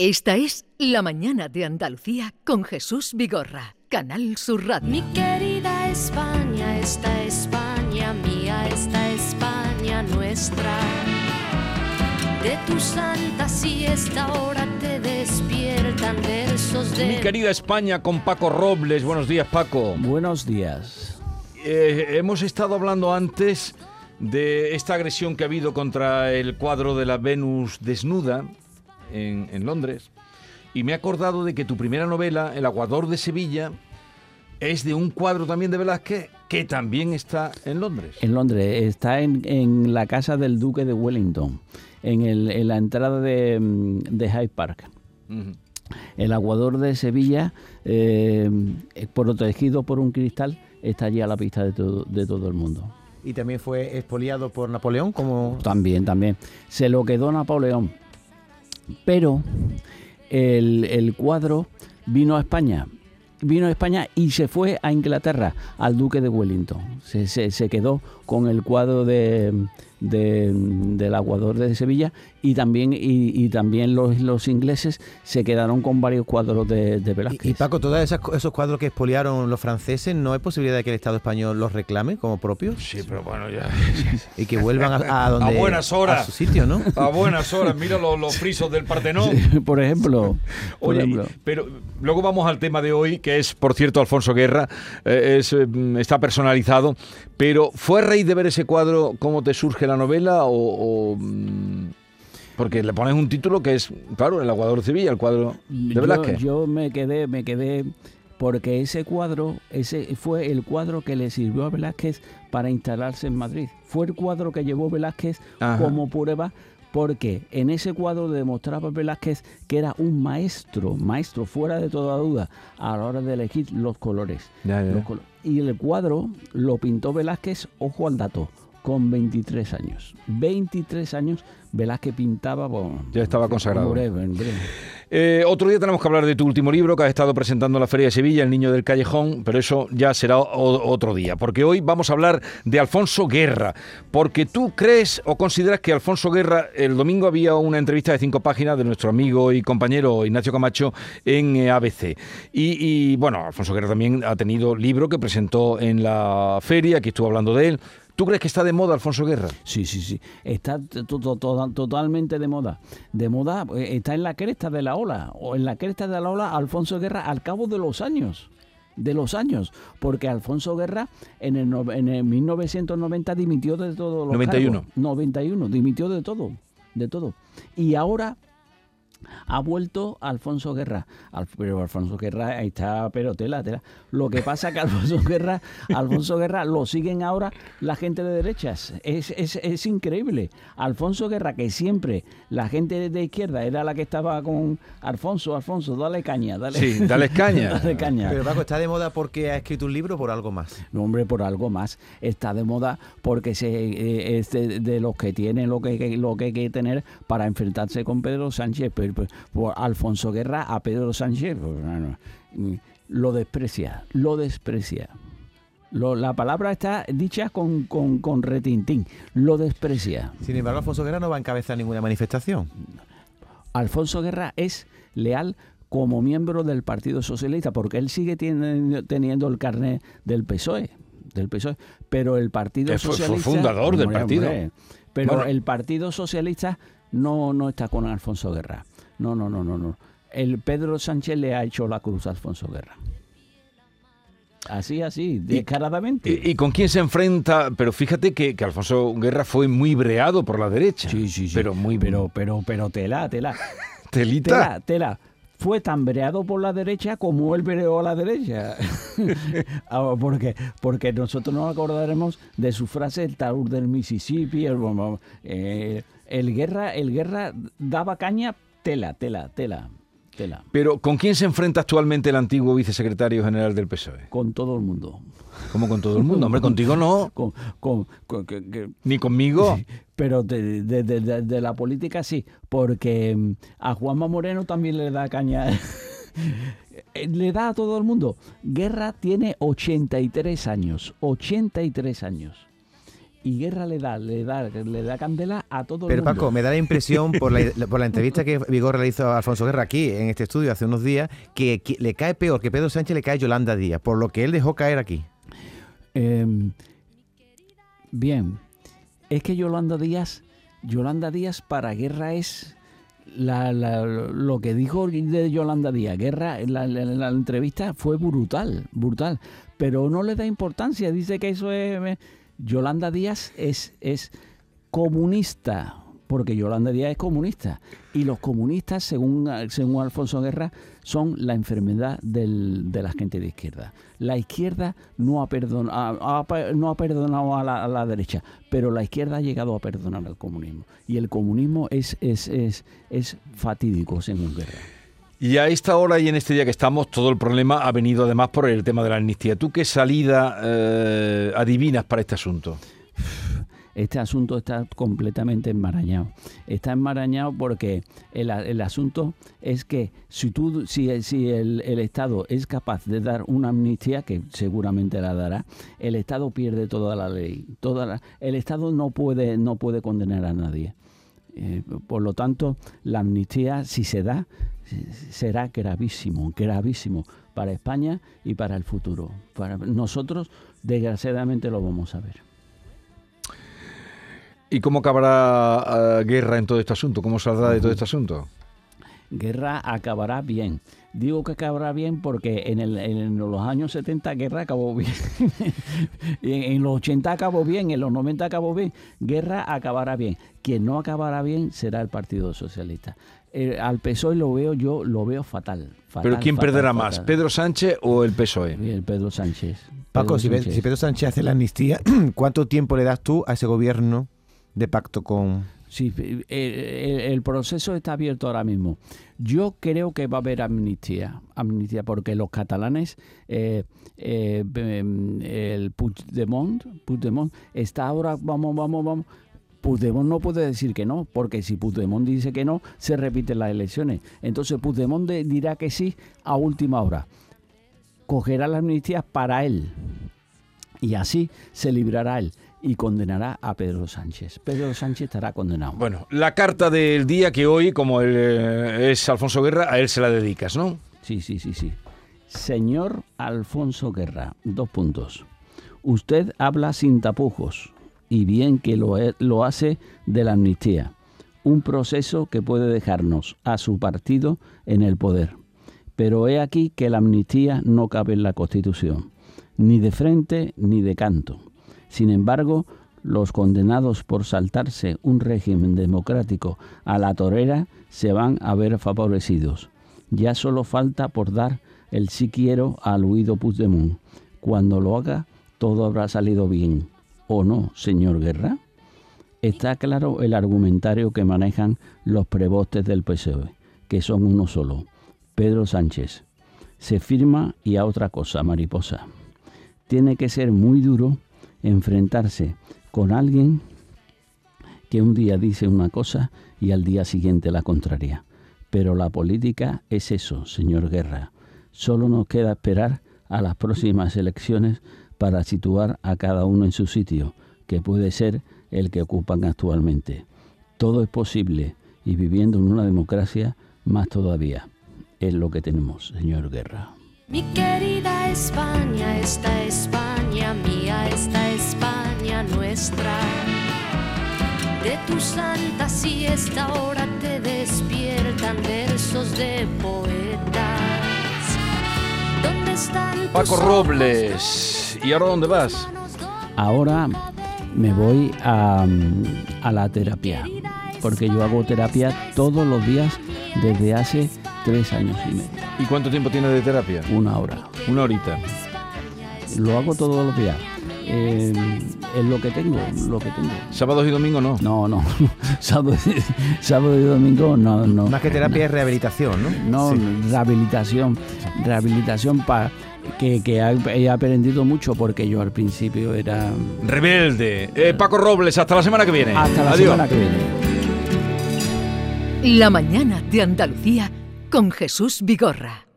Esta es La Mañana de Andalucía con Jesús Vigorra, Canal Sur Radio. Mi querida España, esta España mía, esta España nuestra. De tu santa siesta ahora te despiertan versos de... Mi querida España con Paco Robles. Buenos días, Paco. Buenos días. Eh, hemos estado hablando antes de esta agresión que ha habido contra el cuadro de la Venus desnuda en, en Londres. Y me he acordado de que tu primera novela, El Aguador de Sevilla, es de un cuadro también de Velázquez que también está en Londres. En Londres, está en, en la casa del duque de Wellington, en, el- en la entrada de, de Hyde Park. El aguador de Sevilla, eh, protegido por un cristal, está allí a la vista de, todo- de todo el mundo. Y también fue expoliado por Napoleón como... También, también. Se lo quedó Napoleón. Pero el, el cuadro vino a España. Vino a España y se fue a Inglaterra, al duque de Wellington. Se, se- se quedó con el cuadro de, de- del aguador de Sevilla y también, y, y también los, los ingleses se quedaron con varios cuadros de, de Velázquez. Y, y Paco, todos esas- esos cuadros que expoliaron los franceses, ¿no hay posibilidad de que el Estado español los reclame como propios? Sí, pero bueno, ya. Y que vuelvan a, a donde... A buenas horas. A su sitio, ¿no? A buenas horas, mira los, los frisos del Partenón. por ejemplo, por Oye, ejemplo. pero luego vamos al tema de hoy, que es, por cierto, Alfonso Guerra, eh, es, eh, está personalizado, pero ¿fue a raíz de ver ese cuadro cómo te surge la novela o...? o, mm, porque le pones un título que es, claro, El Aguador Sevilla, el cuadro de yo, Velázquez. yo me quedé, me quedé porque ese cuadro, ese fue el cuadro que le sirvió a Velázquez para instalarse en Madrid. Fue el cuadro que llevó Velázquez Ajá. como prueba porque en ese cuadro demostraba Velázquez que era un maestro, maestro fuera de toda duda a la hora de elegir los colores. Ya, ya. Los colo- y el cuadro lo pintó Velázquez, ojo al dato, con 23 años. 23 años Velázquez pintaba... bueno, Ya estaba consagrado. breve, en breve. Eh, otro día tenemos que hablar de tu último libro que has estado presentando en la Feria de Sevilla, El Niño del Callejón, pero eso ya será o- otro día, porque hoy vamos a hablar de Alfonso Guerra, porque tú crees o consideras que Alfonso Guerra, el domingo había una entrevista de cinco páginas de nuestro amigo y compañero Ignacio Camacho en eh, ABC. Y, y, bueno, Alfonso Guerra también ha tenido libro que presentó en la feria, aquí estuvo hablando de él. ¿Tú crees que está de moda Alfonso Guerra? Sí, sí, sí. Está to- to- to- totalmente de moda. De moda, eh, está en la cresta de la ola. O en la cresta de la ola, Alfonso Guerra, al cabo de los años. De los años. Porque Alfonso Guerra en el, no- en el 1990 dimitió de todos los 91. cargos. 91. Dimitió de todo. De todo. Y ahora ha vuelto Alfonso Guerra. Al- pero Alfonso Guerra ahí está, pero tela, tela. Lo que pasa que Alfonso Guerra, Alfonso Guerra lo siguen ahora la gente de derechas. Es, es, es increíble. Alfonso Guerra, que siempre la gente de izquierda era la que estaba con Alfonso, Alfonso, dale caña, dale. Sí, dale caña. dale caña. Pero Paco, ¿está de moda porque ha escrito un libro por algo más? No, hombre, por algo más. Está de moda porque se, eh, es de, de los que tienen lo que, que- lo que hay que tener para enfrentarse con Pedro Sánchez. Pero, por Alfonso Guerra a Pedro Sánchez pues, bueno, lo desprecia, lo desprecia. Lo- la palabra está dicha con, con, con retintín, lo desprecia. Sin embargo, Alfonso Guerra no va a encabezar ninguna manifestación. Alfonso Guerra es leal como miembro del Partido Socialista, porque él sigue tiene- teniendo el carnet del PSOE, del PSOE, pero el Partido fue Socialista fundador del partido. hombre, pero Bueno. el Partido Socialista no no está con Alfonso Guerra. No, no, no, no, no. El Pedro Sánchez le ha hecho la cruz a Alfonso Guerra. Así, así, descaradamente. ¿Y, y con quién se enfrenta? Pero fíjate que, que Alfonso Guerra fue muy breado por la derecha. Sí, sí, sí. Pero muy pero, pero, pero tela, tela. telita. Tela, tela. Fue tan breado por la derecha como él breó a la derecha. Ah, porque, porque nosotros nos acordaremos de su frase, el taur del Mississippi, el, eh, el guerra, el guerra daba caña, tela, tela, tela, tela, Pero ¿con quién se enfrenta actualmente el antiguo vicesecretario general del PSOE? con todo el mundo. Como con todo el mundo. Hombre, contigo no, Con, con- con- que- que- ni conmigo. pero de, de- de- de- de la política sí, porque mm, a Juanma Moreno también le da caña. Eh, le da a todo el mundo. Guerra tiene 83 años, 83 años. Y Guerra le da, le da, le da candela a todo Pero el mundo. Paco, me da la impresión por la, por la entrevista que Vigorra le hizo a Alfonso Guerra aquí en este estudio hace unos días que, que le cae peor que Pedro Sánchez le cae Yolanda Díaz, por lo que él dejó caer aquí. Eh, bien, es que Yolanda Díaz, Yolanda Díaz para Guerra es la- la- lo que dijo de Yolanda Díaz. Guerra, la- la entrevista fue brutal, brutal, pero no le da importancia. Dice que eso es. Yolanda Díaz es, es comunista, porque Yolanda Díaz es comunista. Y los comunistas, según, según Alfonso Guerra, son la enfermedad del- de la gente de izquierda. La izquierda no ha, perdon- ha- ha pe- no ha perdonado a la, a la derecha, pero la izquierda ha llegado a perdonar al comunismo. Y el comunismo es, es, es, es fatídico, según Guerra. Y a esta hora y en este día que estamos, todo el problema ha venido además por el tema de la amnistía. ¿Tú qué salida eh, adivinas para este asunto? Este asunto está completamente enmarañado. Está enmarañado porque el, el asunto es que si, tú, si, si el, el Estado es capaz de dar una amnistía, que seguramente la dará, el Estado pierde toda la ley. Toda el Estado no puede, no puede condenar a nadie. Eh, por lo tanto, la amnistía, si se da, será gravísimo, gravísimo para España y para el futuro. Para nosotros, desgraciadamente, lo vamos a ver. ¿Y cómo acabará eh, guerra en todo este asunto? ¿Cómo saldrá de todo este asunto? Guerra acabará bien. Digo que acabará bien porque en, el- en los años 70 Guerra acabó bien. en, en los 80 acabó bien, en los 90 acabó bien. Guerra acabará bien. Quien no acabará bien será el Partido Socialista. Eh, al PSOE lo veo yo, lo veo fatal. fatal, ¿Pero quién fatal, perderá fatal. más, Pedro Sánchez o el PSOE? El Pedro Sánchez. Paco, Pedro si, Sánchez. si Pedro Sánchez hace la amnistía, ¿cuánto tiempo le das tú a ese gobierno de pacto con... Sí, eh, eh, el, proceso está abierto ahora mismo. Yo creo que va a haber amnistía, amnistía porque los catalanes, eh, em, el Puigdemont, Puigdemont está ahora, vamos, vamos, vamos. Puigdemont no puede decir que no, porque si Puigdemont dice que no, se repiten las elecciones. Entonces Puigdemont de- dirá que sí a última hora. Cogerá la amnistía para él y así se librará él y condenará a Pedro Sánchez. Pedro Sánchez estará condenado. Bueno, la carta del día que hoy, como él, eh, es Alfonso Guerra, a él se la dedicas, ¿no? Sí, sí, sí, sí. Señor Alfonso Guerra, dos puntos. Usted habla sin tapujos y bien que lo, lo hace de la amnistía, un proceso que puede dejarnos a su partido en el poder. Pero he aquí que la amnistía no cabe en la Constitución, ni de frente ni de canto. Sin embargo, los condenados por saltarse un régimen democrático a la torera se van a ver favorecidos. Ya solo falta por dar el sí quiero al huido Puigdemont. Cuando lo haga, todo habrá salido bien. ¿O no, señor Guerra? Está claro el argumentario que manejan los prebostes del PSOE, que son uno solo, Pedro Sánchez. Se firma y a otra cosa, mariposa. Tiene que ser muy duro enfrentarse con alguien que un día dice una cosa y al día siguiente la contraria. Pero la política es eso, señor Guerra. Solo nos queda esperar a las próximas elecciones para situar a cada uno en su sitio, que puede ser el que ocupan actualmente. Todo es posible y viviendo en una democracia más todavía. Es lo que tenemos, señor Guerra. Mi querida España, esta España mía, esta Nuestra. De tu santa siesta ahora te despiertan versos de poetas. ¿Dónde están tus Paco? Robles. ¿Y ahora dónde vas? Ahora me voy a, a la terapia, porque yo hago terapia todos los días desde hace tres años y medio, ¿Y cuánto tiempo tienes de terapia? una hora. Una horita. Lo hago todos los días. Eh, es lo que tengo, lo que tengo. ¿Sábados y domingos no? No, no. sábado, sábado y domingo no, no. Más que terapia es rehabilitación, ¿no? No, Sí. rehabilitación. Rehabilitación para que, que he he aprendido mucho porque yo al principio era... Rebelde. Eh, Paco Robles, hasta la semana que viene. Hasta la Adiós. semana que viene. La mañana de Andalucía con Jesús Vigorra.